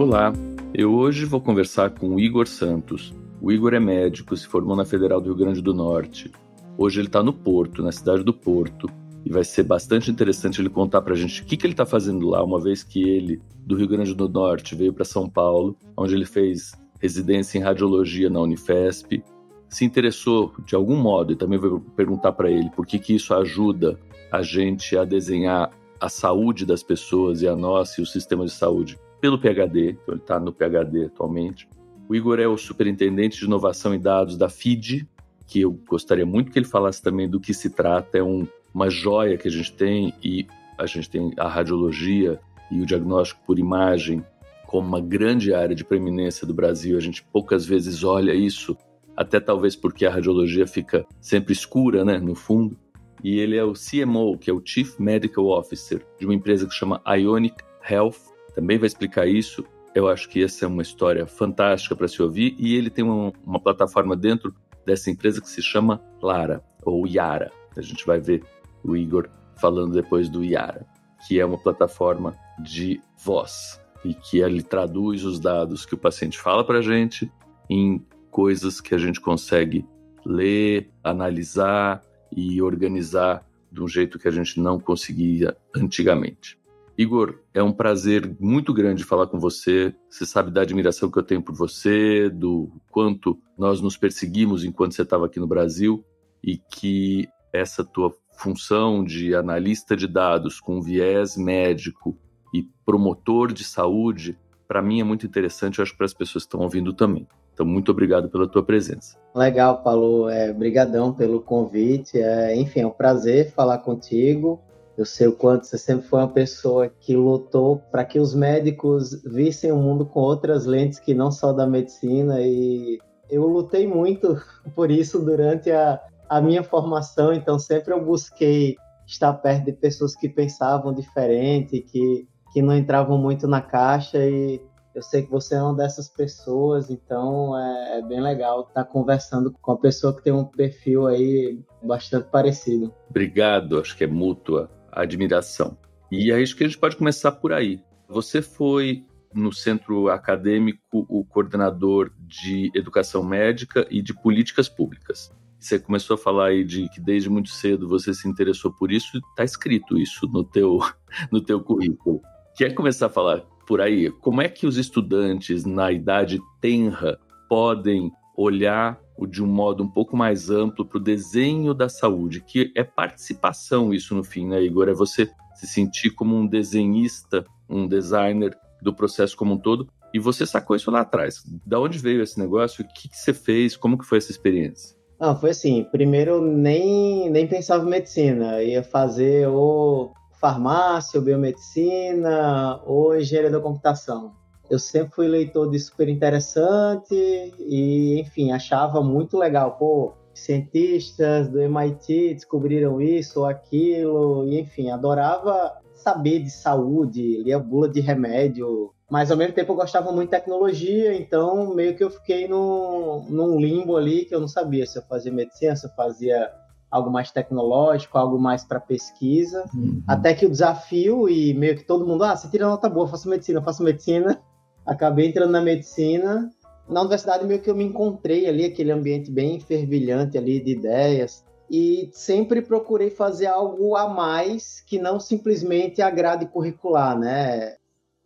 Olá, eu hoje vou conversar com o Igor Santos. O Igor é médico, se formou na Federal do Rio Grande do Norte. Hoje ele está no Porto, na cidade do Porto, e vai ser bastante interessante ele contar para a gente o que, que ele está fazendo lá, uma vez que ele, do Rio Grande do Norte, veio para São Paulo, onde ele fez residência em radiologia na Unifesp, se interessou de algum modo, e também vou perguntar para ele por que, que isso ajuda a gente a desenhar a saúde das pessoas e a nossa e o sistema de saúde pelo PhD, então ele está no PhD atualmente. O Igor é o superintendente de inovação e dados da FID, que eu gostaria muito que ele falasse também do que se trata. É um, uma joia que a gente tem e a gente tem a radiologia e o diagnóstico por imagem como uma grande área de preeminência do Brasil. A gente poucas vezes olha isso, até talvez porque a radiologia fica sempre escura, né, no fundo. E ele é o CMO, que é o Chief Medical Officer de uma empresa que chama Ionic Health, também vai explicar isso. Eu acho que essa é uma história fantástica para se ouvir e ele tem uma, uma, plataforma dentro dessa empresa que se chama Lara ou Yara. A gente vai ver o Igor falando depois do Yara, que é uma plataforma de voz e que ele traduz os dados que o paciente fala para a gente em coisas que a gente consegue ler, analisar e organizar de um jeito que a gente não conseguia antigamente. Igor, é um prazer muito grande falar com você. Você sabe da admiração que eu tenho por você, do quanto nós nos perseguimos enquanto você estava aqui no Brasil e que essa tua função de analista de dados com viés médico e promotor de saúde, para mim é muito interessante, eu acho que para as pessoas que estão ouvindo também. Então, muito obrigado pela tua presença. Legal, Paulo. É, brigadão pelo convite. É, enfim, é um prazer falar contigo. Eu sei o quanto você sempre foi uma pessoa que lutou para que os médicos vissem o mundo com outras lentes que não só da medicina e eu lutei muito por isso durante a, a minha formação, então sempre eu busquei estar perto de pessoas que pensavam diferente, que, que não entravam muito na caixa e eu sei que você é uma dessas pessoas, então é, é bem legal estar conversando com uma pessoa que tem um perfil aí bastante parecido. Obrigado, acho que é mútua admiração. E acho que a gente pode começar por aí. Você foi no centro acadêmico o coordenador de educação médica e de políticas públicas. Você começou a falar aí de que desde muito cedo você se interessou por isso, está escrito isso no teu, no teu currículo. Quer começar a falar por aí? Como é que os estudantes na idade tenra podem olhar de um modo um pouco mais amplo para o desenho da saúde, que é participação isso no fim, né, Igor? É você se sentir como um desenhista, um designer do processo como um todo. E você sacou isso lá atrás. Da onde veio esse negócio? O que, que você fez? Como que foi essa experiência? Ah, foi assim. Primeiro, nem, nem pensava em medicina. ia fazer ou farmácia, ou biomedicina, ou engenharia da computação eu sempre fui leitor de super interessante e, enfim, achava muito legal. Pô, cientistas do MIT descobriram isso ou aquilo, e, enfim, adorava saber de saúde, lia bula de remédio, mas ao mesmo tempo eu gostava muito de tecnologia, então meio que eu fiquei num, num limbo ali que eu não sabia se eu fazia medicina, se eu fazia algo mais tecnológico, algo mais para pesquisa, uhum. até que o desafio e meio que todo mundo, ah, você tira nota boa, faço medicina, faço medicina, acabei entrando na medicina. Na universidade meio que eu me encontrei ali, aquele ambiente bem fervilhante ali de ideias, e sempre procurei fazer algo a mais que não simplesmente a grade curricular, né?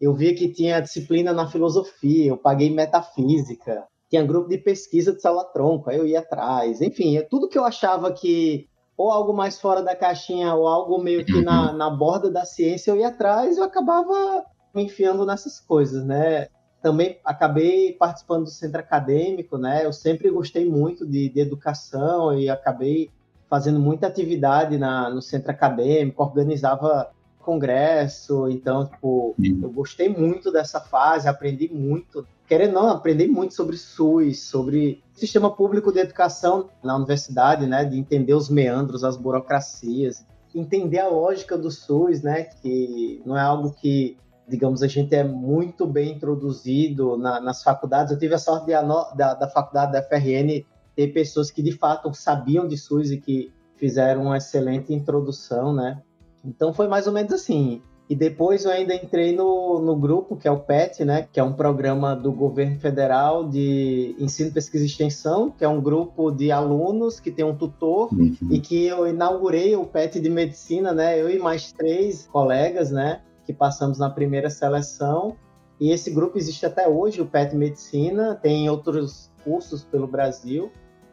Eu via que tinha disciplina na filosofia, eu paguei metafísica, tinha grupo de pesquisa de sala tronco, aí eu ia atrás, enfim, é tudo que eu achava que ou algo mais fora da caixinha ou algo meio que na, uhum. na borda da ciência eu ia atrás, eu acabava me enfiando nessas coisas, né? Também acabei participando do centro acadêmico, né? Eu sempre gostei muito de, de educação e acabei fazendo muita atividade na, no centro acadêmico, organizava congresso, então, tipo, eu gostei muito dessa fase, aprendi muito. Querendo não, aprendi muito sobre SUS, sobre sistema público de educação na universidade, né, de entender os meandros, as burocracias, entender a lógica do SUS, né, que não é algo que, digamos, a gente é muito bem introduzido na, nas faculdades. Eu tive a sorte de, da, da faculdade da FRN ter pessoas que de fato sabiam de SUS e que fizeram uma excelente introdução, né? Então foi mais ou menos assim. E depois eu ainda entrei no, no grupo, que é o PET, né? Que é um programa do governo federal de ensino, pesquisa e extensão, que é um grupo de alunos que tem um tutor uhum. e que eu inaugurei o PET de medicina, né? Eu e mais três colegas, né? Que passamos na primeira seleção. E esse grupo existe até hoje, o PET Medicina, tem outros cursos pelo Brasil.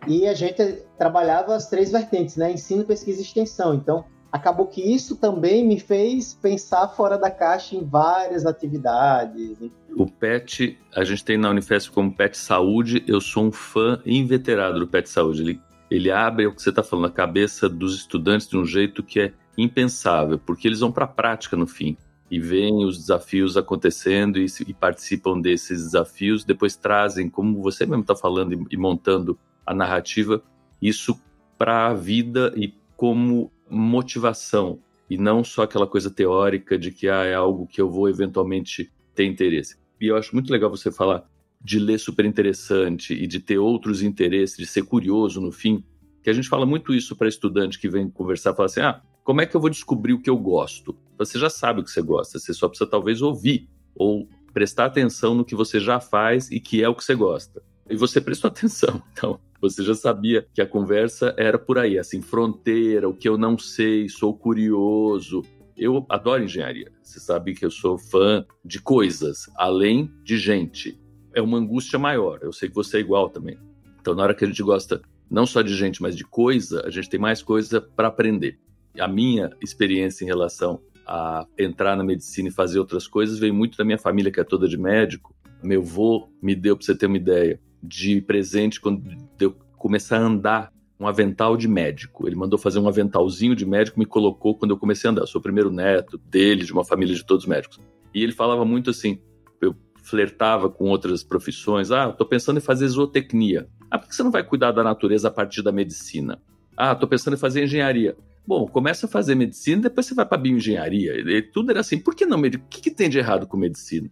E a gente trabalhava as três vertentes, né? Ensino, pesquisa e extensão. Então, acabou que isso também me fez pensar fora da caixa em várias atividades. O PET, a gente tem na Unifesp como PET Saúde, eu sou um fã inveterado do PET Saúde. Ele, ele abre o que você está falando, a cabeça dos estudantes de um jeito que é impensável, porque eles vão para a prática no fim e veem os desafios acontecendo e, e, participam desses desafios, depois trazem, como você mesmo está falando e, e montando a narrativa, isso para a vida e como motivação e não só aquela coisa teórica de que ah, é algo que eu vou eventualmente ter interesse. E eu acho muito legal você falar de ler super interessante e de ter outros interesses, de ser curioso no fim, que a gente fala muito isso para estudante que vem conversar, fala assim: "Ah, como é que eu vou descobrir o que eu gosto?". Você já sabe o que você gosta, você só precisa talvez ouvir ou prestar atenção no que você já faz e que é o que você gosta. E você prestou atenção, então você já sabia que a conversa era por aí, assim, fronteira, o que eu não sei, sou curioso. Eu adoro engenharia. Você sabe que eu sou fã de coisas, além de gente. É uma angústia maior. Eu sei que você é igual também. Então, na hora que a gente gosta não só de gente, mas de coisa, a gente tem mais coisa para aprender. A minha experiência em relação a entrar na medicina e fazer outras coisas veio muito da minha família, que é toda de médico. Meu avô me deu, para você ter uma ideia, de presente quando eu começar a andar um avental de médico. Ele mandou fazer um aventalzinho de médico, me colocou quando eu comecei a andar. Eu sou o primeiro neto dele, de uma família de todos médicos. E ele falava muito assim, eu flertava com outras profissões. Ah, estou pensando em fazer zootecnia. Ah, por que você não vai cuidar da natureza a partir da medicina? Ah, estou pensando em fazer engenharia. Bom, começa a fazer medicina, depois você vai para bioengenharia. E tudo era assim. Por que não? O que, que tem de errado com medicina?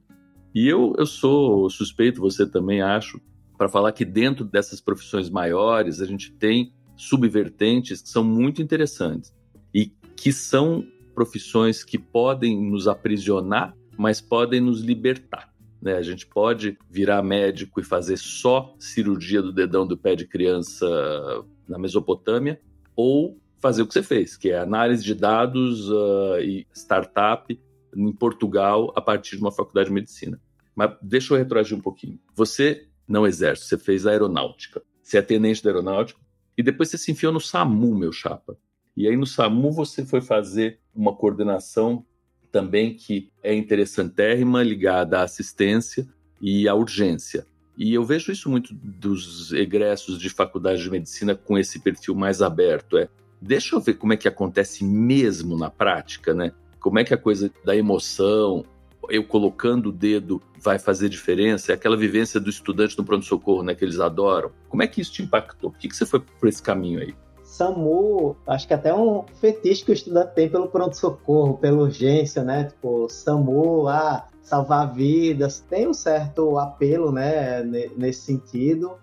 E eu, eu sou suspeito, você também acho, para falar que dentro dessas profissões maiores a gente tem subvertentes que são muito interessantes e que são profissões que podem nos aprisionar, mas podem nos libertar. Né? A gente pode virar médico e fazer só cirurgia do dedão do pé de criança na Mesopotâmia, ou fazer o que você fez, que é análise de dados uh, e startup em Portugal a partir de uma faculdade de medicina. Mas deixa eu retroagir um pouquinho. Você não exército, você fez aeronáutica. Você é tenente da aeronáutica e depois você se enfiou no SAMU, meu chapa. E aí no SAMU você foi fazer uma coordenação também que é interessantérrima, ligada à assistência e à urgência. E eu vejo isso muito dos egressos de faculdade de medicina com esse perfil mais aberto, é deixa eu ver como é que acontece mesmo na prática, né? Como é que a coisa da emoção, eu colocando o dedo vai fazer diferença? É aquela vivência do estudante no pronto-socorro, né, que eles adoram. Como é que isso te impactou? Por que, que você foi por esse caminho aí? SAMU, acho que até um fetiche que o estudante tem pelo pronto-socorro, pela urgência, né? Tipo, SAMU, ah, salvar vidas, tem um certo apelo, né, nesse sentido.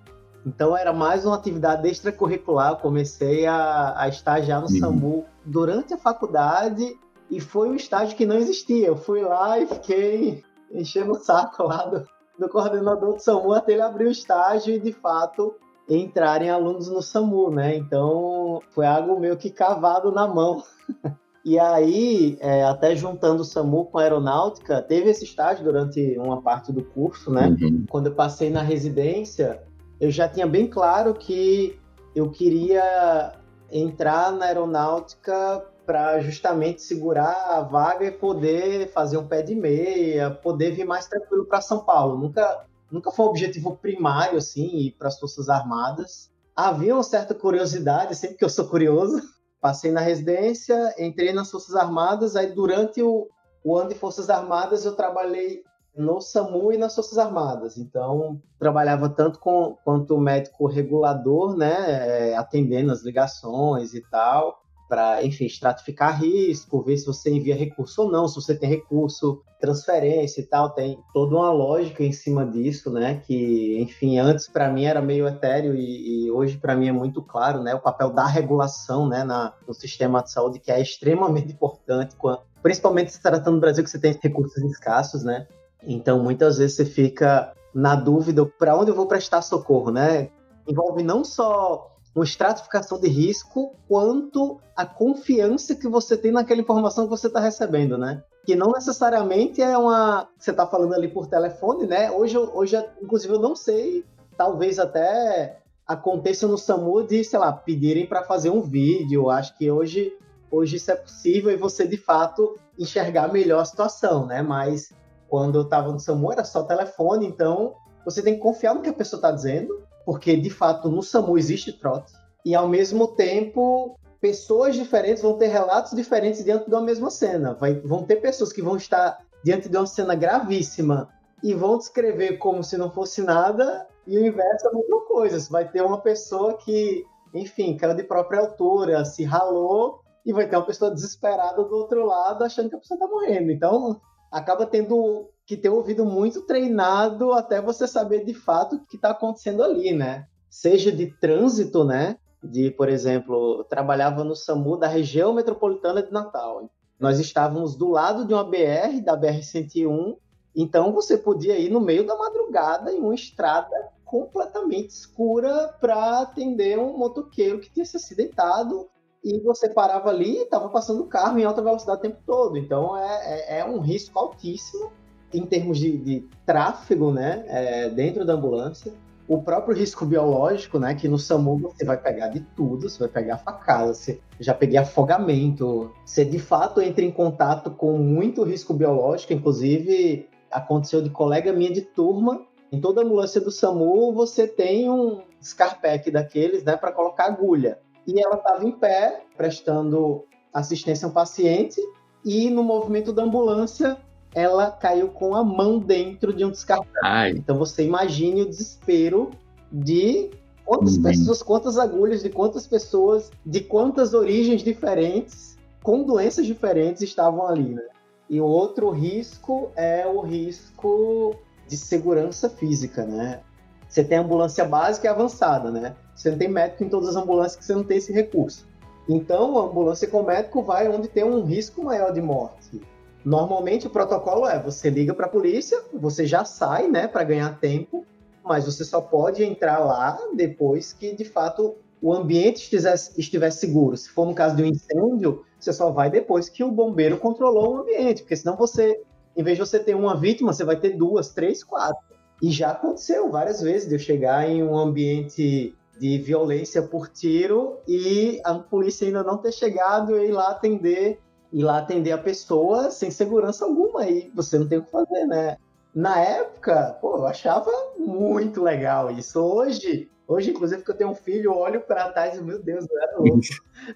Então era mais uma atividade extracurricular. Eu comecei a, a estagiar no uhum. SAMU durante a faculdade e foi um estágio que não existia. Eu fui lá e fiquei enchendo o saco lá do, do coordenador do SAMU até ele abrir o estágio e de fato entrarem alunos no SAMU, né? Então foi algo meio que cavado na mão. E aí, é, até juntando o SAMU com a aeronáutica, teve esse estágio durante uma parte do curso, né? Uhum. Quando eu passei na residência, eu já tinha bem claro que eu queria entrar na aeronáutica para justamente segurar a vaga e poder fazer um pé de meia, poder vir mais tranquilo para São Paulo. Nunca, nunca foi um objetivo primário assim ir para as Forças Armadas. Havia uma certa curiosidade, sempre que eu sou curioso, Passei na residência, entrei nas Forças Armadas, aí durante o, o ano de Forças Armadas eu trabalhei no SAMU e nas Forças Armadas. Então, trabalhava tanto com, quanto médico regulador, né, é, atendendo as ligações e tal, para, enfim, estratificar risco, ver se você envia recurso ou não, se você tem recurso, transferência e tal, tem toda uma lógica em cima disso, né? Que, enfim, antes para mim era meio etéreo e, e hoje para mim é muito claro, né? O papel da regulação, né, na, no sistema de saúde que é extremamente importante, principalmente se tratando do Brasil que você tem recursos escassos, né? Então, muitas vezes você fica na dúvida para onde eu vou prestar socorro, né? Envolve não só uma estratificação de risco, quanto a confiança que você tem naquela informação que você está recebendo, né? Que não necessariamente é uma. Você está falando ali por telefone, né? Hoje, hoje, inclusive, eu não sei, talvez até aconteça no SAMU de, sei lá, pedirem para fazer um vídeo. Acho que hoje, hoje isso é possível e você, de fato, enxergar melhor a situação, né? Mas quando eu estava no SAMU era só telefone, então você tem que confiar no que a pessoa está dizendo porque de fato no SAMU existe trote, e ao mesmo tempo pessoas diferentes vão ter relatos diferentes diante de uma mesma cena. Vai, vão ter pessoas que vão estar diante de uma cena gravíssima e vão descrever como se não fosse nada, e o inverso é a mesma coisa. Você vai ter uma pessoa que, enfim, caiu de própria altura, se ralou, e vai ter uma pessoa desesperada do outro lado achando que a pessoa está morrendo. Então, acaba tendo que ter ouvido muito treinado até você saber de fato o que está acontecendo ali, né? Seja de trânsito, né? De, por exemplo, trabalhava no SAMU da região metropolitana de Natal. Nós estávamos do lado de uma BR, da BR-101, então você podia ir no meio da madrugada em uma estrada completamente escura para atender um motoqueiro que tinha se acidentado e você parava ali e estava passando o carro em alta velocidade o tempo todo. Então é, é, é um risco altíssimo em termos de, de tráfego, né, é, dentro da ambulância, o próprio risco biológico, né, que no SAMU você vai pegar de tudo, você vai pegar facada, você já peguei afogamento, você de fato entra em contato com muito risco biológico, inclusive aconteceu de colega minha de turma, em toda ambulância do SAMU você tem um Scarpec daqueles, né, para colocar agulha. E ela estava em pé, prestando assistência a um paciente, e no movimento da ambulância ela caiu com a mão dentro de um descartável. Então você imagine o desespero de quantas uhum. pessoas, quantas agulhas, de quantas pessoas, de quantas origens diferentes, com doenças diferentes estavam ali, né? E o outro risco é o risco de segurança física, né? Você tem ambulância básica e avançada, né? Você não tem médico em todas as ambulâncias que você não tem esse recurso. Então, a ambulância com médico vai onde tem um risco maior de morte. Normalmente o protocolo é você liga para a polícia, você já sai, né, para ganhar tempo, mas você só pode entrar lá depois que de fato o ambiente estiver seguro. Se for no caso de um incêndio, você só vai depois que o bombeiro controlou o ambiente, porque senão você, em vez de você ter uma vítima, você vai ter duas, três, quatro. E já aconteceu várias vezes de eu chegar em um ambiente de violência por tiro e a polícia ainda não ter chegado e ir lá atender ir lá atender a pessoa sem segurança alguma e você não tem o que fazer, né? Na época, pô, eu achava muito legal isso. Hoje, hoje inclusive que eu tenho um filho, eu olho para trás e meu Deus, eu era louco.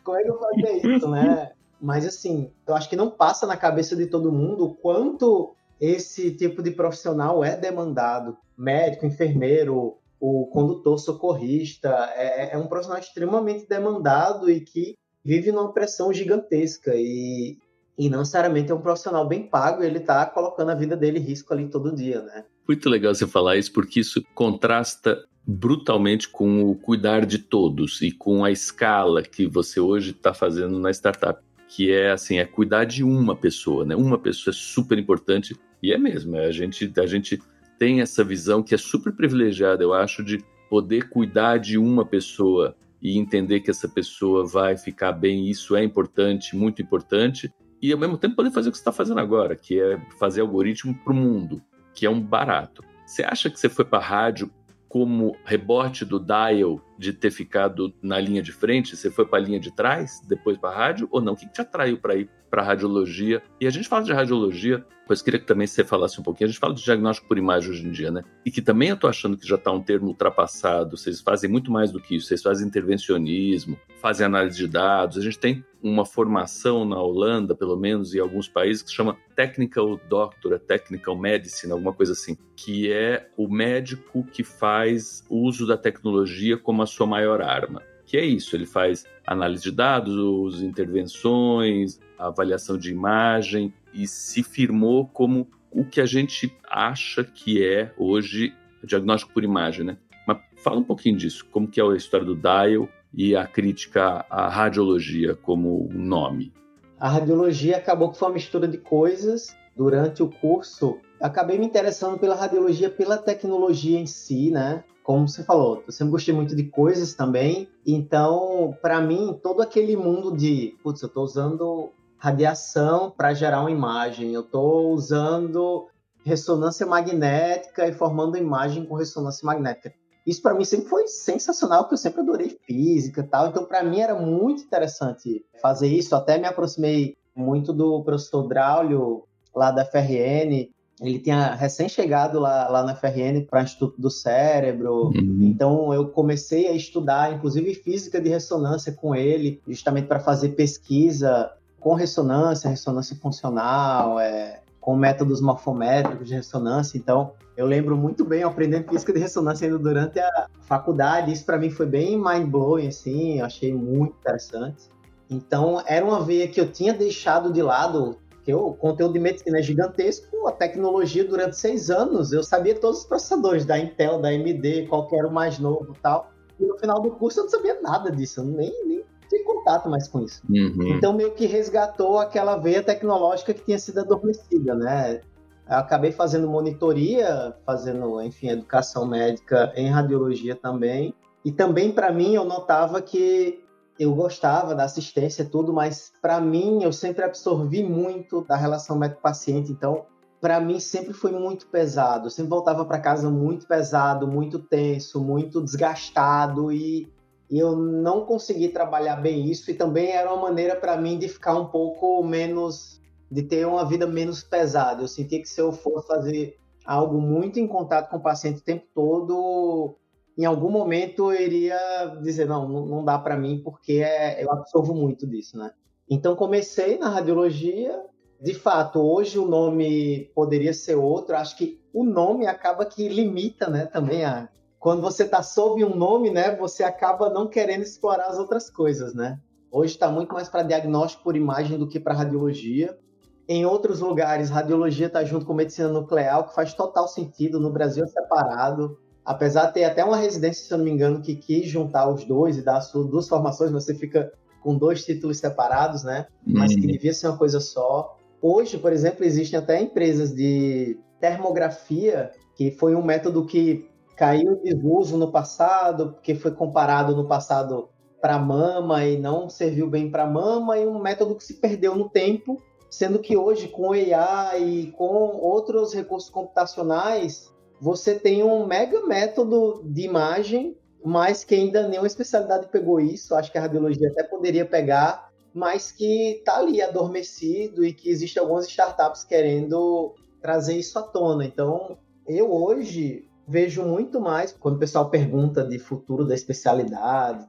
Como é que eu fazia isso, né? Mas assim, eu acho que não passa na cabeça de todo mundo o quanto esse tipo de profissional é demandado. Médico, enfermeiro, o condutor socorrista, é, é um profissional extremamente demandado e que vive numa pressão gigantesca e e não necessariamente é um profissional bem pago, ele está colocando a vida dele em risco ali todo dia, né? Muito legal você falar isso, porque isso contrasta brutalmente com o cuidar de todos e com a escala que você hoje está fazendo na startup, que é assim, é cuidar de uma pessoa, né? Uma pessoa é super importante e é mesmo, é, a gente a gente tem essa visão que é super privilegiada, eu acho, de poder cuidar de uma pessoa e entender que essa pessoa vai ficar bem, isso é importante, muito importante, e ao mesmo tempo poder fazer o que você está fazendo agora, que é fazer algoritmo para o mundo, que é um barato. Você acha que você foi para a rádio como rebote do dial de ter ficado na linha de frente? Você foi para a linha de trás, depois para a rádio, ou não? O que te atraiu para ir para a radiologia? E a gente fala de radiologia, pois queria que também você falasse um pouquinho. A gente fala de diagnóstico por imagem hoje em dia, né? E que também eu estou achando que já está um termo ultrapassado. Vocês fazem muito mais do que isso. Vocês fazem intervencionismo, fazem análise de dados. A gente tem uma formação na Holanda, pelo menos, e alguns países, que se chama Technical Doctor, Technical Medicine, alguma coisa assim, que é o médico que faz uso da tecnologia como a sua maior arma. Que é isso, ele faz análise de dados, intervenções, avaliação de imagem e se firmou como o que a gente acha que é hoje diagnóstico por imagem, né? Mas fala um pouquinho disso, como que é a história do dial e a crítica à radiologia como nome? A radiologia acabou que foi uma mistura de coisas. Durante o curso, acabei me interessando pela radiologia, pela tecnologia em si, né? Como você falou, eu sempre gostei muito de coisas também. Então, para mim, todo aquele mundo de, putz, eu estou usando radiação para gerar uma imagem, eu estou usando ressonância magnética e formando imagem com ressonância magnética. Isso para mim sempre foi sensacional, porque eu sempre adorei física e tal. Então, para mim era muito interessante fazer isso. Até me aproximei muito do professor Draulio, lá da FRN. Ele tinha recém-chegado lá, lá na FRN para o Instituto do Cérebro. Uhum. Então, eu comecei a estudar, inclusive, física de ressonância com ele, justamente para fazer pesquisa com ressonância, ressonância funcional, é, com métodos morfométricos de ressonância. Então, eu lembro muito bem aprendendo física de ressonância ainda durante a faculdade. Isso para mim foi bem mind-blowing, assim, eu achei muito interessante. Então, era uma veia que eu tinha deixado de lado, que o conteúdo de medicina é gigantesco, a tecnologia durante seis anos, eu sabia todos os processadores da Intel, da AMD, qual era o mais novo tal. E no final do curso eu não sabia nada disso, nem, nem contato mais com isso. Uhum. Então, meio que resgatou aquela veia tecnológica que tinha sido adormecida, né? Eu acabei fazendo monitoria, fazendo, enfim, educação médica em radiologia também. E também, para mim, eu notava que eu gostava da assistência e tudo, mas para mim, eu sempre absorvi muito da relação médico-paciente. Então, para mim, sempre foi muito pesado. Eu sempre voltava para casa muito pesado, muito tenso, muito desgastado. E e eu não consegui trabalhar bem isso e também era uma maneira para mim de ficar um pouco menos de ter uma vida menos pesada. Eu sentia que se eu for fazer algo muito em contato com o paciente o tempo todo, em algum momento eu iria dizer não, não dá para mim porque é, eu absorvo muito disso, né? Então comecei na radiologia. De fato, hoje o nome poderia ser outro. Acho que o nome acaba que limita, né, também a quando você está sob um nome, né, você acaba não querendo explorar as outras coisas, né? Hoje está muito mais para diagnóstico por imagem do que para radiologia. Em outros lugares, radiologia está junto com medicina nuclear, que faz total sentido. No Brasil é separado. Apesar de ter até uma residência, se eu não me engano, que quis juntar os dois e dar as duas formações, você fica com dois títulos separados, né? Mas que uhum. devia ser uma coisa só. Hoje, por exemplo, existem até empresas de termografia, que foi um método que caiu em desuso no passado, porque foi comparado no passado para mama e não serviu bem para mama, e um método que se perdeu no tempo, sendo que hoje, com AI e com outros recursos computacionais, você tem um mega método de imagem, mas que ainda nenhuma especialidade pegou isso, acho que a radiologia até poderia pegar, mas que está ali adormecido e que existem algumas startups querendo trazer isso à tona. Então, eu hoje vejo muito mais quando o pessoal pergunta de futuro da especialidade.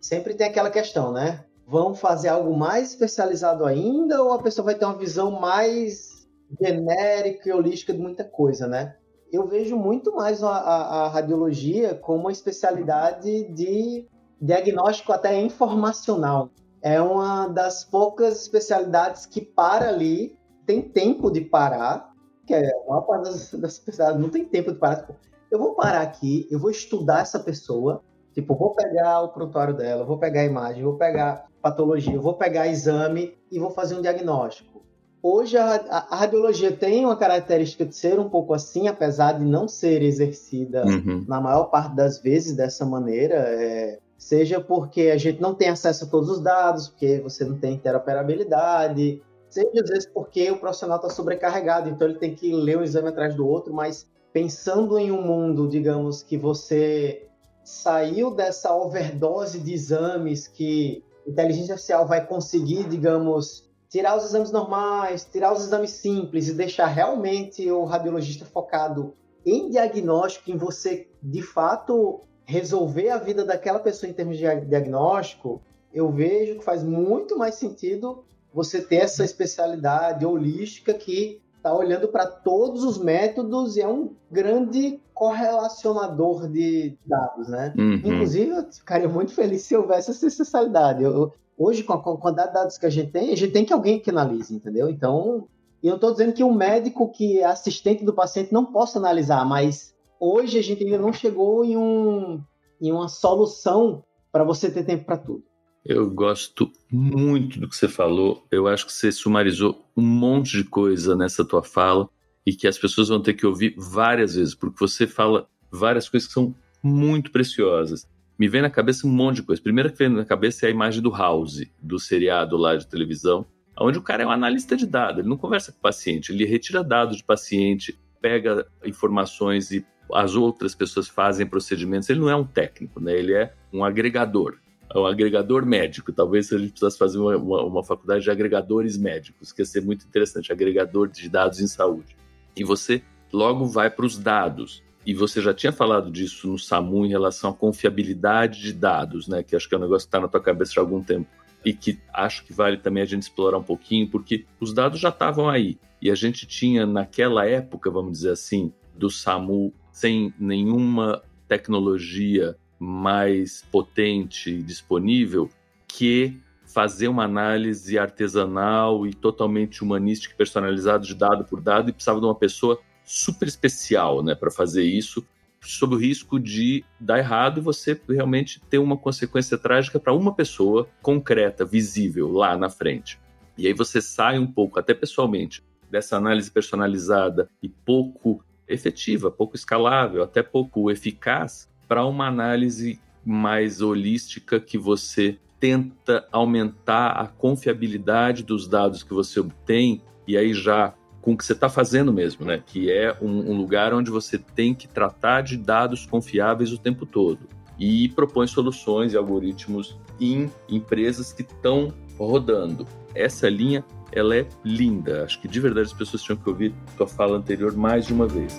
Sempre tem aquela questão, né? Vão fazer algo mais especializado ainda ou a pessoa vai ter uma visão mais genérica e holística de muita coisa, né? Eu vejo muito mais a, a, a radiologia como uma especialidade de diagnóstico até informacional. é uma das poucas especialidades que para ali, tem tempo de parar, que é a maior parte das, das especialidades não tem tempo de parar. Tipo, eu vou parar aqui, eu vou estudar essa pessoa, tipo, vou pegar o prontuário dela, vou pegar a imagem, vou pegar patologia, vou pegar exame e vou fazer um diagnóstico. Hoje a, a, a, radiologia tem uma característica de ser um pouco assim, apesar de não ser exercida uhum. na maior parte das vezes dessa maneira. É, seja porque a gente não tem acesso a todos os dados, porque você não tem interoperabilidade, seja às vezes porque o profissional está sobrecarregado, então ele tem que ler um exame atrás do outro, mas pensando em um mundo, digamos, que você saiu dessa overdose de exames que inteligência artificial vai conseguir, digamos, tirar os exames normais, tirar os exames simples e deixar realmente o radiologista focado em diagnóstico, em você de fato resolver a vida daquela pessoa em termos de diagnóstico, eu vejo que faz muito mais sentido você ter essa especialidade holística que está olhando para todos os métodos e é um grande correlacionador de dados, né? Uhum. Inclusive, eu ficaria muito feliz se houvesse essa especialidade. Eu, hoje, com a quantidade de dados que a gente tem, a gente tem que alguém que analise, entendeu? Então, eu não estou dizendo que um médico que é assistente do paciente não possa analisar, mas hoje a gente ainda não chegou em, um, em uma solução para você ter tempo para tudo. Eu gosto muito do que você falou. Eu acho que você sumarizou um monte de coisa nessa tua fala e que as pessoas vão ter que ouvir várias vezes, porque você fala várias coisas que são muito preciosas. Me vem na cabeça um monte de coisa. Primeiro que vem na cabeça é a imagem do House, do seriado lá de televisão, onde o cara é um analista de dados, ele não conversa com o paciente, ele retira dados de paciente, pega informações e as outras pessoas fazem procedimentos. Ele não é um técnico, né? Ele é um agregador. É um agregador médico. Talvez a gente precisasse fazer uma, uma, uma faculdade de agregadores médicos, que ia ser muito interessante, agregador de dados em saúde. E você logo vai para os dados. E você já tinha falado disso no SAMU em relação à confiabilidade de dados, né? Que acho que é um negócio que está na tua cabeça há algum tempo. E que acho que vale também a gente explorar um pouquinho, porque os dados já estavam aí. E a gente tinha, naquela época, vamos dizer assim, do SAMU sem nenhuma tecnologia mais potente disponível que fazer uma análise artesanal e totalmente humanística e personalizada de dado por dado e precisava de uma pessoa super especial né, para fazer isso, sob o risco de dar errado e você realmente ter uma consequência trágica para uma pessoa concreta, visível lá na frente. E aí você sai um pouco, até pessoalmente, dessa análise personalizada e pouco efetiva, pouco escalável, até pouco eficaz, para uma análise mais holística que você tenta aumentar a confiabilidade dos dados que você obtém e aí já com o que você está fazendo mesmo, né? Que é um, um, lugar onde você tem que tratar de dados confiáveis o tempo todo e propõe soluções e algoritmos em empresas que estão rodando. Essa linha ela é linda. Acho que de verdade as pessoas tinham que ouvir tua fala anterior mais de uma vez.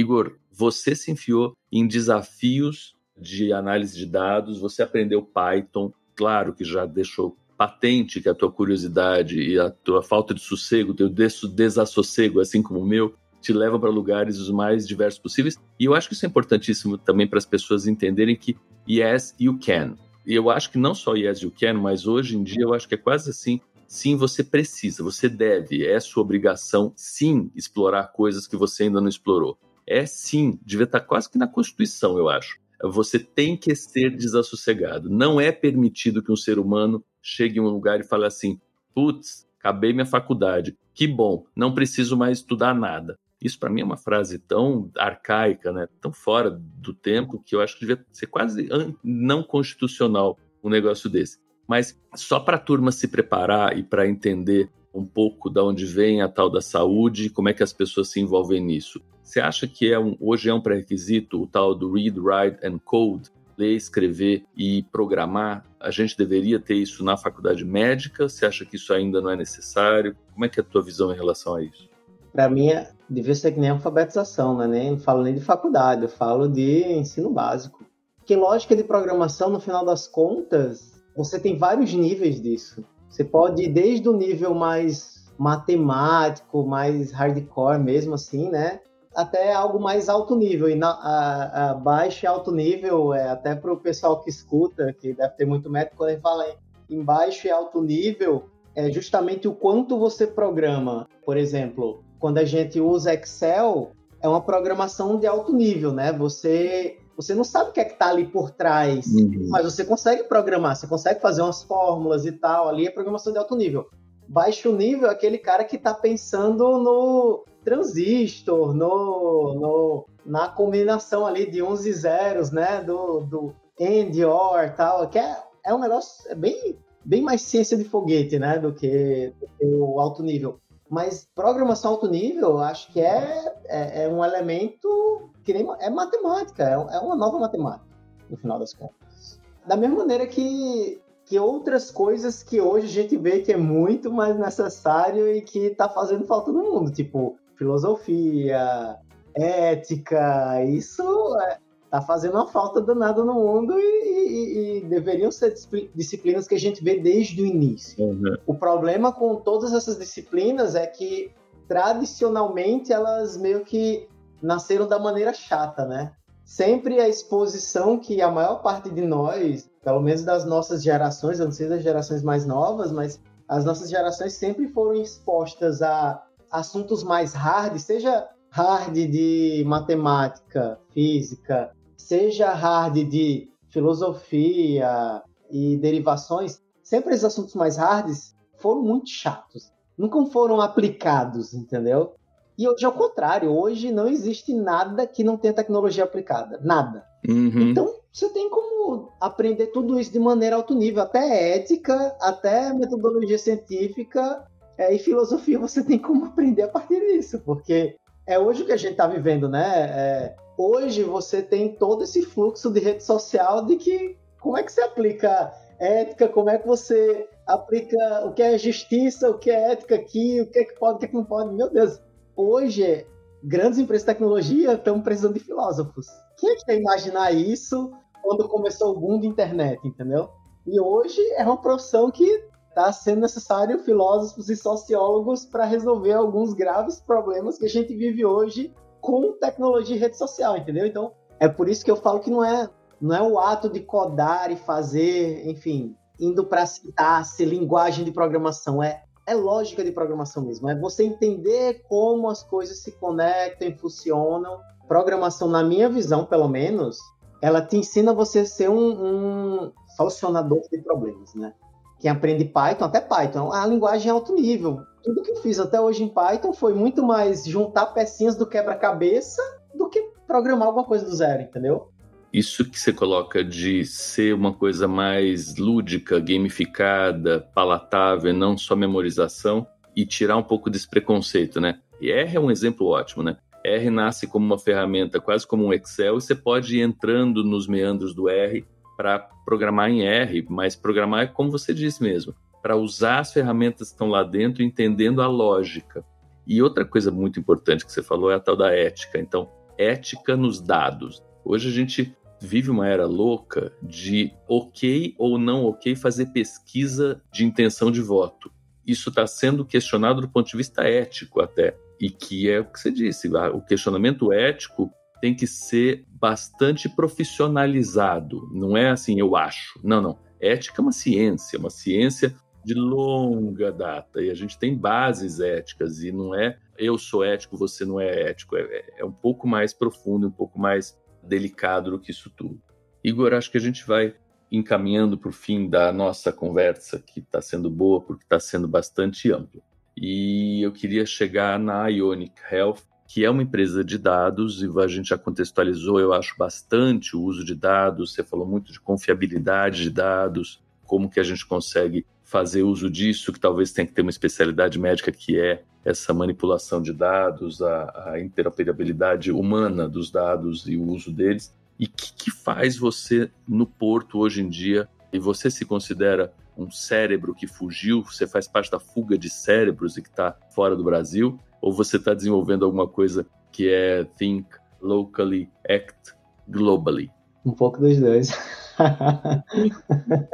Igor, você se enfiou em desafios de análise de dados, você aprendeu Python, claro que já deixou patente que a tua curiosidade e a tua falta de sossego, teu desassossego, assim como o meu, te levam para lugares os mais diversos possíveis. E eu acho que isso é importantíssimo também para as pessoas entenderem que yes, you can. E eu acho que não só yes, you can, mas hoje em dia eu acho que é quase assim. Sim, você precisa, você deve, é sua obrigação, sim, explorar coisas que você ainda não explorou. É sim, devia estar quase que na Constituição, eu acho. Você tem que ser desassossegado. Não é permitido que um ser humano chegue em um lugar e fale assim: putz, acabei minha faculdade, que bom, não preciso mais estudar nada. Isso para mim é uma frase tão arcaica, né? tão fora do tempo, que eu acho que devia ser quase não constitucional um negócio desse. Mas só para a turma se preparar e para entender um pouco da onde vem a tal da saúde como é que as pessoas se envolvem nisso. Você acha que é um, hoje é um pré-requisito o tal do read, write and code? Ler, escrever e programar? A gente deveria ter isso na faculdade médica? Você acha que isso ainda não é necessário? Como é que é a tua visão em relação a isso? para mim, é, devia ser que nem alfabetização, né? Nem, não falo nem de faculdade, eu falo de ensino básico. Que lógica de programação, no final das contas, você tem vários níveis disso. Você pode ir desde o nível mais matemático, mais hardcore mesmo, assim, né? até algo mais alto nível. E na, a, a baixo e alto nível, é, até para o pessoal que escuta, que deve ter muito método, quando ele fala em, em baixo e alto nível, é justamente o quanto você programa. Por exemplo, quando a gente usa Excel, é uma programação de alto nível, né? Você você não sabe o que é que está ali por trás, uhum. mas você consegue programar, você consegue fazer umas fórmulas e tal. Ali é programação de alto nível. Baixo nível é aquele cara que está pensando no transistor, no, no, na combinação ali de uns e zeros, né? Do, do AND, OR tal, que é, é um negócio é bem, bem mais ciência de foguete, né? Do que, do que o alto nível. Mas programação alto nível, acho que é, é, é, um elemento que nem é matemática, é, é uma nova matemática, no final das contas. Da mesma maneira que, que outras coisas que hoje a gente vê que é muito mais necessário e que está fazendo falta no mundo, tipo filosofia, ética, isso é, tá fazendo uma falta danada no mundo e, e, e, deveriam ser disciplinas que a gente vê desde o início. Uhum. O problema com todas essas disciplinas é que tradicionalmente elas meio que nasceram da maneira chata, né? Sempre a exposição que a maior parte de nós, pelo menos das nossas gerações, eu não sei das gerações mais novas, mas as nossas gerações sempre foram expostas a assuntos mais hard, seja hard de matemática, física, seja hard de filosofia e derivações, sempre esses assuntos mais hards foram muito chatos. Nunca foram aplicados, entendeu? E hoje é o contrário. Hoje não existe nada que não tenha tecnologia aplicada. Nada. Uhum. Então, você tem como aprender tudo isso de maneira alto nível, até ética, até metodologia científica é, e filosofia você tem como aprender a partir disso, porque é hoje o que a gente está vivendo, né? É, hoje você tem todo esse fluxo de rede social de que como é que você aplica ética, como é que você aplica o que é justiça, o que é ética aqui, o que é que pode, o que é que não pode. Meu Deus, hoje grandes empresas de tecnologia estão precisando de filósofos. Quem é que ia imaginar isso quando começou o boom da internet, entendeu? E hoje é uma profissão que está sendo necessário filósofos e sociólogos para resolver alguns graves problemas que a gente vive hoje com tecnologia e rede social, entendeu? Então, é por isso que eu falo que não é, não é o ato de codar e fazer, enfim, indo para sintaxe, linguagem de programação, é, é lógica de programação mesmo, é você entender como as coisas se conectam e funcionam. Programação, na minha visão, pelo menos, ela te ensina você a ser um, um solucionador de problemas, né? Quem aprende Python, até Python, a linguagem é alto nível tudo que eu fiz até hoje em Python foi muito mais juntar pecinhas do quebra-cabeça do que programar alguma coisa do zero, entendeu? Isso que você coloca de ser uma coisa mais lúdica, gamificada, palatável, não só memorização, e tirar um pouco desse preconceito, né? E R é um exemplo ótimo, né? R nasce como uma ferramenta, quase como um Excel, e você pode ir entrando nos meandros do R para programar em R, mas programar é como você disse mesmo, para usar as ferramentas que estão lá dentro, entendendo a lógica. E outra coisa muito importante que você falou é a tal da ética. Então, ética nos dados. Hoje a gente vive uma era louca de ok ou não ok fazer pesquisa de intenção de voto. Isso está sendo questionado do ponto de vista ético até. E que é o que você disse, o questionamento ético tem que ser bastante profissionalizado. Não é assim, eu acho. Não, não. Ética é uma ciência, uma ciência de longa data e a gente tem bases éticas e não é eu sou ético, você não é ético, é, é um pouco mais profundo, um pouco mais delicado do que isso tudo. Igor, acho que a gente vai encaminhando para o fim da nossa conversa, que está sendo boa porque está sendo bastante ampla. E eu queria chegar na Ionic Health, que é uma empresa de dados, e a gente já contextualizou, eu acho, bastante o uso de dados, você falou muito de confiabilidade de dados, como que a gente consegue fazer uso disso, que talvez tenha que ter uma especialidade médica que é essa manipulação de dados, a, a interoperabilidade humana dos dados e o uso deles. E o que, que faz você no Porto hoje em dia? E você se considera um cérebro que fugiu? Você faz parte da fuga de cérebros e que está fora do Brasil? Ou você está desenvolvendo alguma coisa que é think locally, act globally? Um pouco dos dois.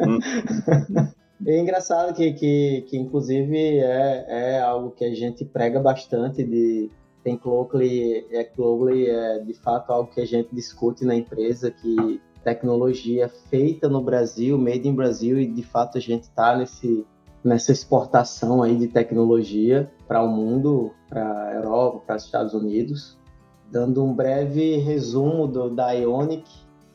Hum. É engraçado que, que, que inclusive, é, é algo que a gente prega bastante de tem Clocally, é Clocally é de fato algo que a gente discute na empresa, que tecnologia feita no Brasil, made in Brasil, e de fato a gente está nesse nessa exportação aí de tecnologia para o mundo, para a Europa, para os Estados Unidos. Dando um breve resumo do, da Ionic.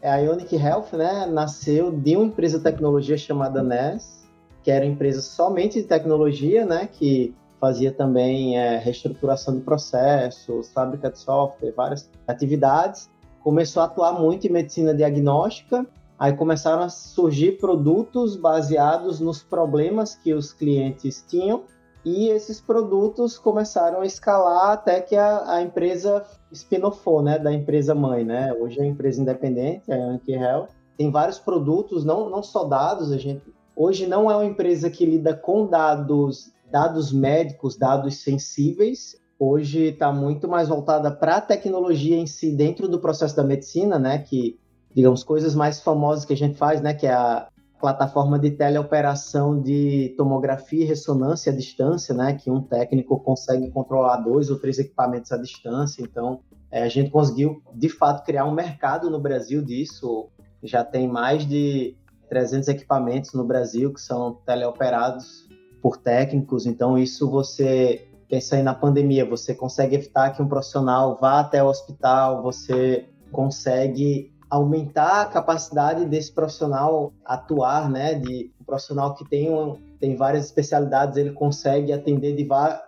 A Ionic Health né, nasceu de uma empresa de tecnologia chamada NES, que era uma empresa somente de tecnologia, né, que fazia também é, reestruturação de processos, fábrica de software, várias atividades. Começou a atuar muito em medicina diagnóstica, aí começaram a surgir produtos baseados nos problemas que os clientes tinham, e esses produtos começaram a escalar até que a, a empresa spin-offou, né, da empresa mãe, né? Hoje é empresa independente, a Yankee Health. Tem vários produtos, não, não só dados, a gente hoje não é uma empresa que lida com dados dados médicos, dados sensíveis. Hoje está muito mais voltada para a tecnologia em si dentro do processo da medicina, né? Que, digamos, coisas mais famosas que a gente faz, né? Que é a plataforma de teleoperação de tomografia e ressonância à distância, né? Que um técnico consegue controlar dois ou três equipamentos à distância. Então, é, a gente conseguiu, de fato, criar um mercado no Brasil disso. Já tem mais de 300 equipamentos no Brasil que são teleoperados por técnicos, então isso você pensa aí na pandemia, você consegue evitar que um profissional vá até o hospital, você consegue aumentar a capacidade desse profissional atuar, né, de um profissional que tem um, tem várias especialidades, ele consegue atender de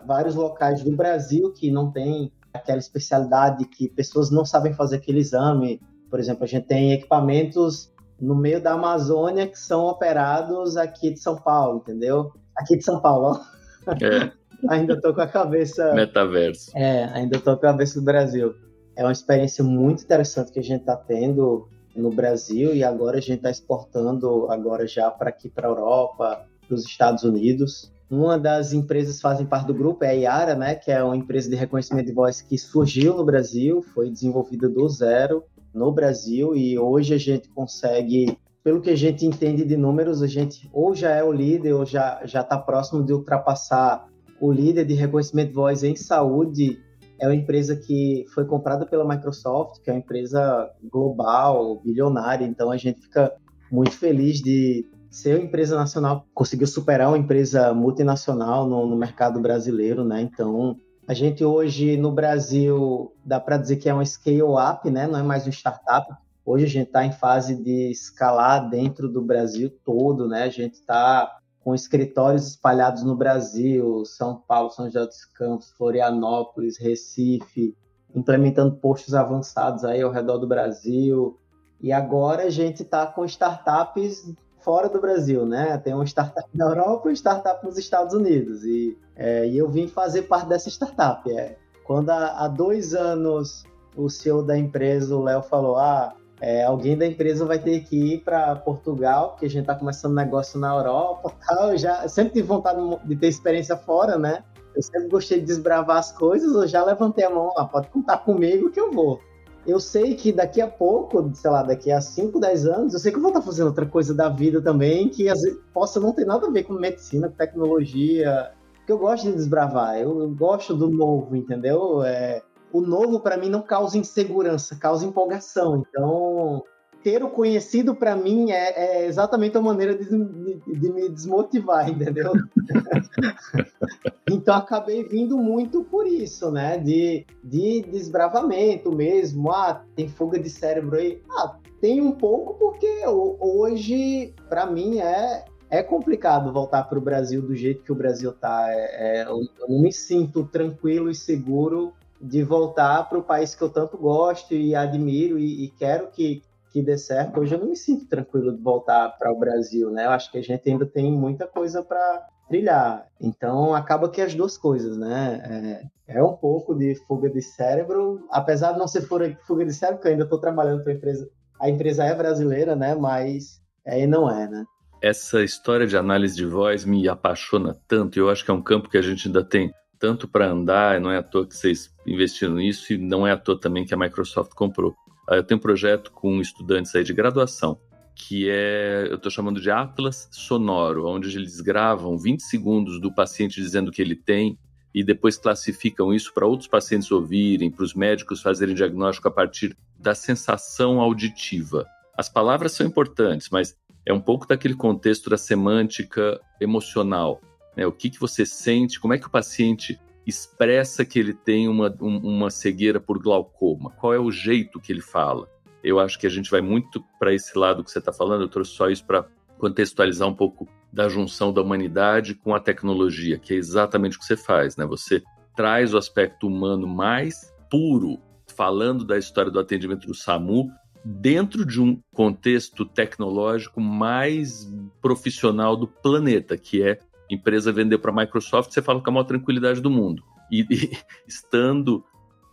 vários locais do Brasil que não tem aquela especialidade que pessoas não sabem fazer aquele exame. Por exemplo, a gente tem equipamentos no meio da Amazônia que são operados aqui de São Paulo, entendeu? aqui de São Paulo. É. ainda tô com a cabeça. Metaverso. É, ainda tô com a cabeça do Brasil. É uma experiência muito interessante que a gente está tendo no Brasil e agora a gente está exportando agora já para aqui para a Europa, para os Estados Unidos. Uma das empresas que fazem parte do grupo é a Iara, né, que é uma empresa de reconhecimento de voz que surgiu no Brasil, foi desenvolvida do zero no Brasil e hoje a gente consegue pelo que a gente entende de números, a gente ou já é o líder ou já já está próximo de ultrapassar o líder de reconhecimento de voz em saúde. É uma empresa que foi comprada pela Microsoft, que é uma empresa global, bilionária. Então a gente fica muito feliz de ser uma empresa nacional, conseguiu superar uma empresa multinacional no, no mercado brasileiro, né? Então a gente hoje no Brasil dá para dizer que é uma scale up, né? Não é mais um startup, Hoje a gente está em fase de escalar dentro do Brasil todo, né? A gente está com escritórios espalhados no Brasil, São Paulo, São José dos Campos, Florianópolis, Recife, implementando postos avançados aí ao redor do Brasil. E agora a gente está com startups fora do Brasil, né? Tem uma startup na Europa e uma startup nos Estados Unidos. E, é, e eu vim fazer parte dessa startup. É. Quando há, há dois anos o CEO da empresa, o Léo, falou: Ah, é, alguém da empresa vai ter que ir para Portugal, porque a gente está começando negócio na Europa tal. Eu já sempre tive vontade de ter experiência fora, né? Eu sempre gostei de desbravar as coisas, eu já levantei a mão, ah, pode contar comigo que eu vou. Eu sei que daqui a pouco, sei lá, daqui a 5, 10 anos, eu sei que eu vou estar fazendo outra coisa da vida também, que às vezes possa não ter nada a ver com medicina, com tecnologia, porque eu gosto de desbravar, eu, eu gosto do novo, entendeu? É, o novo para mim não causa insegurança, causa empolgação. Então, ter o conhecido para mim é, é, exatamente a maneira de, de, de me desmotivar, entendeu? então acabei vindo muito por isso, né? De, de desbravamento mesmo. Ah, tem fuga de cérebro aí. Ah, tem um pouco porque hoje para mim é é complicado voltar para o Brasil do jeito que o Brasil tá. É, é, eu não me sinto tranquilo e seguro de voltar para o país que eu tanto gosto e admiro e, e, quero que, que dê certo. Hoje eu não me sinto tranquilo de voltar para o Brasil, né? Eu acho que a gente ainda tem muita coisa para trilhar. Então acaba que as duas coisas, né? É, é, um pouco de fuga de cérebro, apesar de não ser fuga de cérebro, porque eu ainda estou trabalhando para a empresa. A empresa é brasileira, né? Mas aí não é, né? Essa história de análise de voz me apaixona tanto. Eu acho que é um campo que a gente ainda tem tanto para andar, não é à toa que vocês investiram nisso e não é à toa também que a Microsoft comprou. Ah, eu tenho um projeto com estudantes aí de graduação, que é, eu estou chamando de Atlas Sonoro, onde eles gravam 20 segundos do paciente dizendo o que ele tem, e depois classificam isso para outros pacientes ouvirem, para os médicos fazerem diagnóstico a partir da sensação auditiva. As palavras são importantes, mas é um pouco daquele contexto da semântica emocional. Né? O que, que você sente, como é que o paciente expressa que ele tem uma, um, uma cegueira por glaucoma, qual é o jeito que ele fala. Eu acho que a gente vai muito para esse lado que você está falando, eu trouxe só isso para contextualizar um pouco da junção da humanidade com a tecnologia, que é exatamente o que você faz, né? Você traz o aspecto humano mais puro, falando da história do atendimento do SAMU, dentro de um contexto tecnológico mais profissional do planeta, que é empresa vender para a Microsoft, você fala com a maior tranquilidade do mundo. E, e estando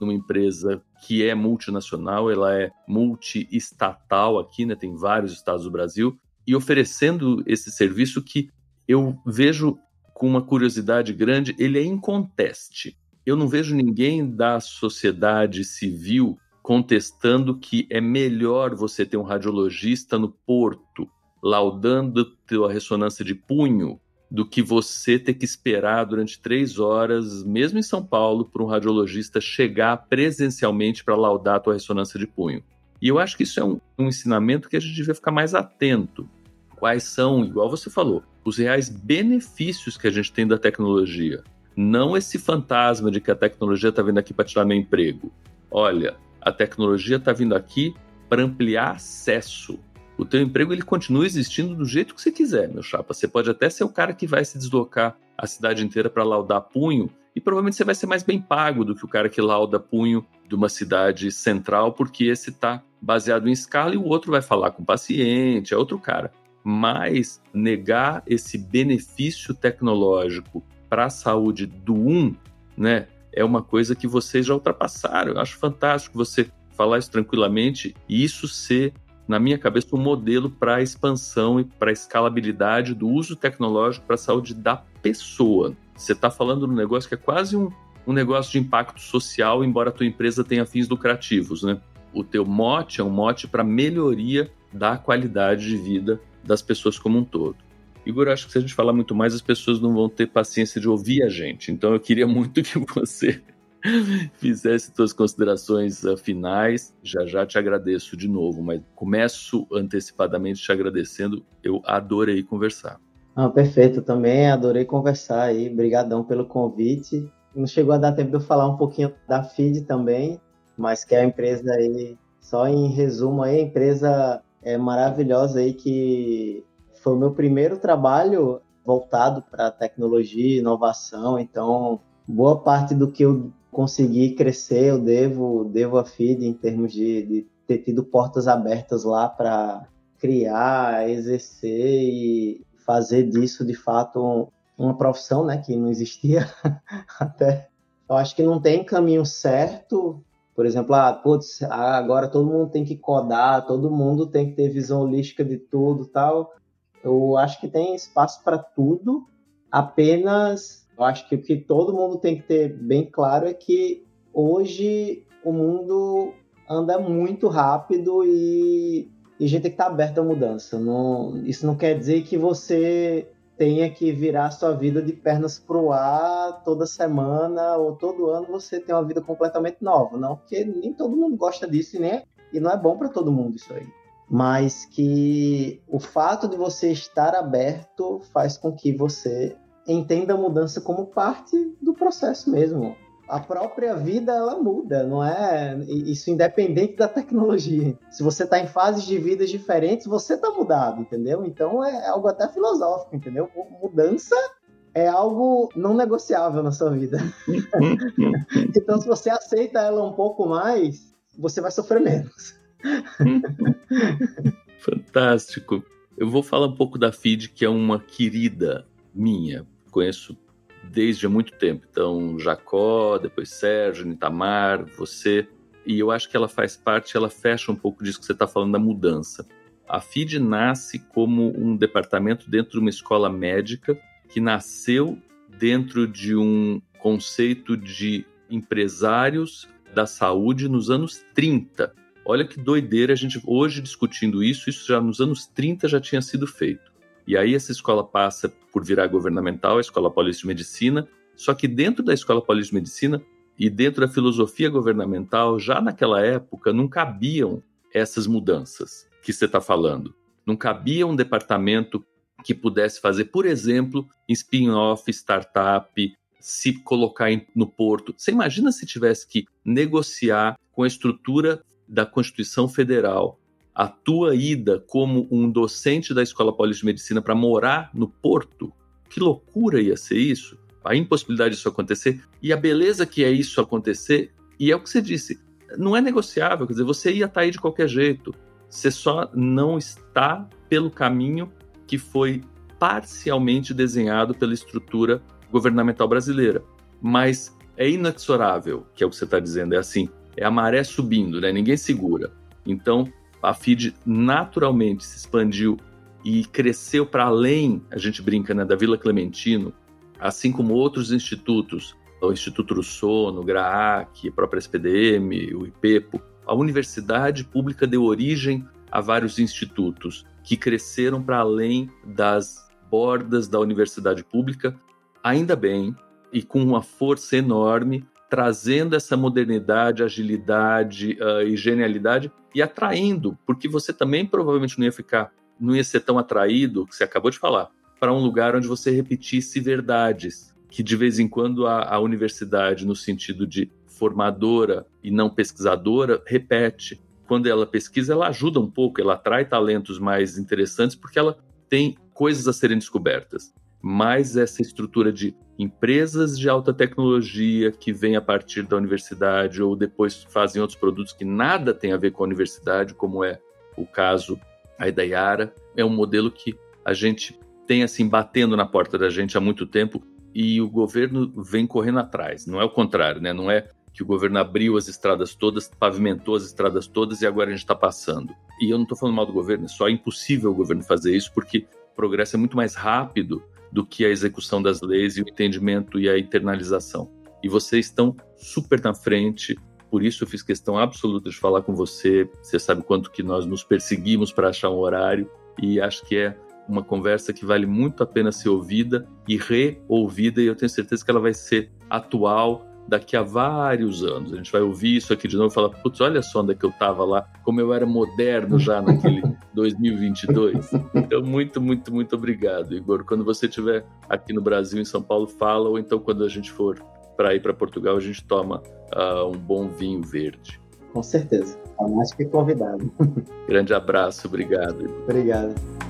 numa empresa que é multinacional, ela é multiestatal aqui, né? Tem vários estados do Brasil e oferecendo esse serviço que eu vejo com uma curiosidade grande, ele é inconteste. Eu não vejo ninguém da sociedade civil contestando que é melhor você ter um radiologista no porto laudando a ressonância de punho do que você ter que esperar durante três horas, mesmo em São Paulo, para um radiologista chegar presencialmente para laudar a tua ressonância de punho. E eu acho que isso é um, um ensinamento que a gente devia ficar mais atento. Quais são, igual você falou, os reais benefícios que a gente tem da tecnologia. Não esse fantasma de que a tecnologia está vindo aqui para tirar meu emprego. Olha, a tecnologia está vindo aqui para ampliar acesso o teu emprego ele continua existindo do jeito que você quiser, meu chapa. Você pode até ser o cara que vai se deslocar a cidade inteira para laudar punho e provavelmente você vai ser mais bem pago do que o cara que lauda punho de uma cidade central, porque esse está baseado em escala e o outro vai falar com o paciente, é outro cara. Mas negar esse benefício tecnológico para a saúde do um, né, é uma coisa que vocês já ultrapassaram. Eu acho fantástico você falar isso tranquilamente e isso ser na minha cabeça, um modelo para expansão e para escalabilidade do uso tecnológico para a saúde da pessoa. Você está falando de um negócio que é quase um, um negócio de impacto social, embora a tua empresa tenha fins lucrativos, né? O teu mote é um mote para melhoria da qualidade de vida das pessoas como um todo. Igor, acho que se a gente falar muito mais, as pessoas não vão ter paciência de ouvir a gente. Então eu queria muito que você fizesse suas considerações uh, finais. Já já te agradeço de novo, mas começo antecipadamente te agradecendo. Eu adorei conversar. Ah, perfeito, também adorei conversar aí. Obrigadão pelo convite. Não chegou a dar tempo de eu falar um pouquinho da FID também, mas que é a empresa aí, só em resumo aí, a empresa é maravilhosa aí que foi o meu primeiro trabalho voltado para tecnologia inovação, então boa parte do que eu conseguir crescer, eu devo, devo a FID em termos de, de ter tido portas abertas lá para criar, exercer e fazer disso de fato uma profissão, né, que não existia até. Eu acho que não tem caminho certo. Por exemplo, ah, putz, agora todo mundo tem que codar, todo mundo tem que ter visão holística de tudo, tal. Eu acho que tem espaço para tudo. Apenas eu acho que o que todo mundo tem que ter bem claro é que hoje o mundo anda muito rápido e, e a gente tem que estar aberto à mudança. Não, isso não quer dizer que você tenha que virar sua vida de pernas pro ar toda semana ou todo ano você tem uma vida completamente nova, não, porque nem todo mundo gosta disso né? e não é bom para todo mundo isso aí. Mas que o fato de você estar aberto faz com que você entenda a mudança como parte do processo mesmo. A própria vida ela muda, não é? Isso independente da tecnologia. Se você está em fases de vidas diferentes, você está mudado, entendeu? Então é algo até filosófico, entendeu? Mudança é algo não negociável na sua vida. então, se você aceita ela um pouco mais, você vai sofrer menos. Fantástico. Eu vou falar um pouco da FID, que é uma querida minha. Conheço desde muito tempo. Então, Jacó, depois Sérgio, Nitamar, você. E eu acho que ela faz parte, ela fecha um pouco disso que você está falando da mudança. A FID nasce como um departamento dentro de uma escola médica que nasceu dentro de um conceito de empresários da saúde nos anos 30. Olha que doideira a gente hoje discutindo isso, isso já nos anos 30 já tinha sido feito. E aí essa escola passa por virar governamental, a Escola Paulista de Medicina, Só que dentro da Escola Paulista de Medicina e dentro da filosofia governamental, já naquela época, não cabiam essas mudanças que você está falando. Não cabia um departamento que pudesse fazer, por exemplo, spin-off, startup, se colocar no porto. Você imagina se tivesse que negociar com a estrutura da Constituição Federal a tua ida como um docente da Escola Paulista de Medicina para morar no porto? Que loucura ia ser isso? A impossibilidade disso acontecer e a beleza que é isso acontecer. E é o que você disse, não é negociável, quer dizer, você ia estar tá aí de qualquer jeito. Você só não está pelo caminho que foi parcialmente desenhado pela estrutura governamental brasileira. Mas é inexorável, que é o que você está dizendo, é assim, é a maré subindo, né? Ninguém segura. Então, a FID naturalmente se expandiu e cresceu para além, a gente brinca, né, da Vila Clementino, assim como outros institutos, o Instituto Rousseau, o GRAAC, a própria SPDM, o IPEPO. A universidade pública deu origem a vários institutos que cresceram para além das bordas da universidade pública, ainda bem, e com uma força enorme, trazendo essa modernidade, agilidade uh, e genialidade e atraindo, porque você também provavelmente não ia ficar, não ia ser tão atraído, que você acabou de falar, para um lugar onde você repetisse verdades, que de vez em quando a, a universidade, no sentido de formadora e não pesquisadora, repete. Quando ela pesquisa, ela ajuda um pouco, ela atrai talentos mais interessantes, porque ela tem coisas a serem descobertas. Mas essa estrutura de empresas de alta tecnologia que vêm a partir da universidade ou depois fazem outros produtos que nada tem a ver com a universidade, como é o caso aí da Yara, é um modelo que a gente tem assim batendo na porta da gente há muito tempo e o governo vem correndo atrás. Não é o contrário, né? Não é que o governo abriu as estradas todas, pavimentou as estradas todas e agora a gente está passando. E eu não estou falando mal do governo, é só impossível o governo fazer isso porque o progresso é muito mais rápido do que a execução das leis e o entendimento e a internalização. E vocês estão super na frente, por isso eu fiz questão absoluta de falar com você. Você sabe quanto que nós nos perseguimos para achar um horário e acho que é uma conversa que vale muito a pena ser ouvida e reouvida, e eu tenho certeza que ela vai ser atual daqui a vários anos. A gente vai ouvir isso aqui de novo e falar, putz, olha só onde é que eu estava lá, como eu era moderno já naquele 2022. Então, muito, muito, muito obrigado, Igor. Quando você estiver aqui no Brasil, em São Paulo, fala, ou então quando a gente for para ir para Portugal, a gente toma uh, um bom vinho verde. Com certeza. Está mais que convidado. Grande abraço, obrigado. Igor. Obrigado.